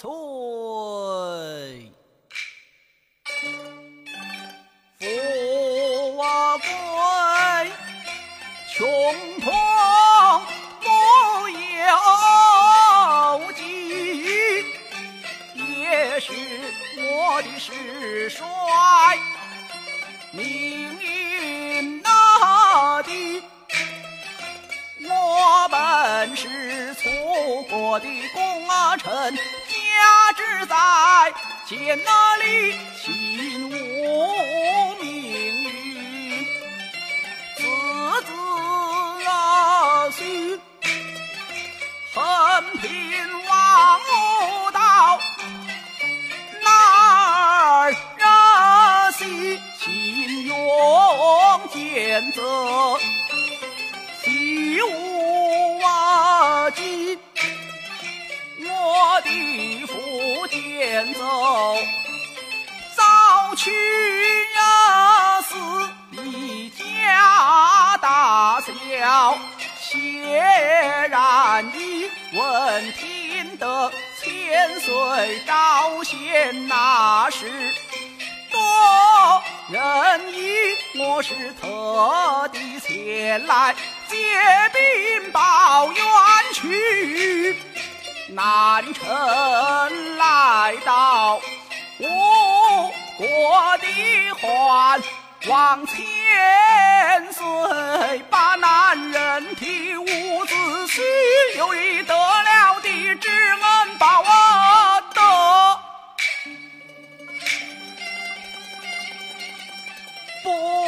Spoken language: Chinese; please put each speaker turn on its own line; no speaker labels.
岁。富贵穷途不由己，也是我的时衰。命运那的，我本是楚国的功臣，家之在见那里心无命运，子子啊须横平王道，哪儿热心情勇见责，习武走，早去呀死一家大小，显然一闻听得千岁招贤那是。多人意，我是特地前来借兵报冤去。南城来到吴国的还王千岁，把男人替五子胥，有一得了的知恩报啊不。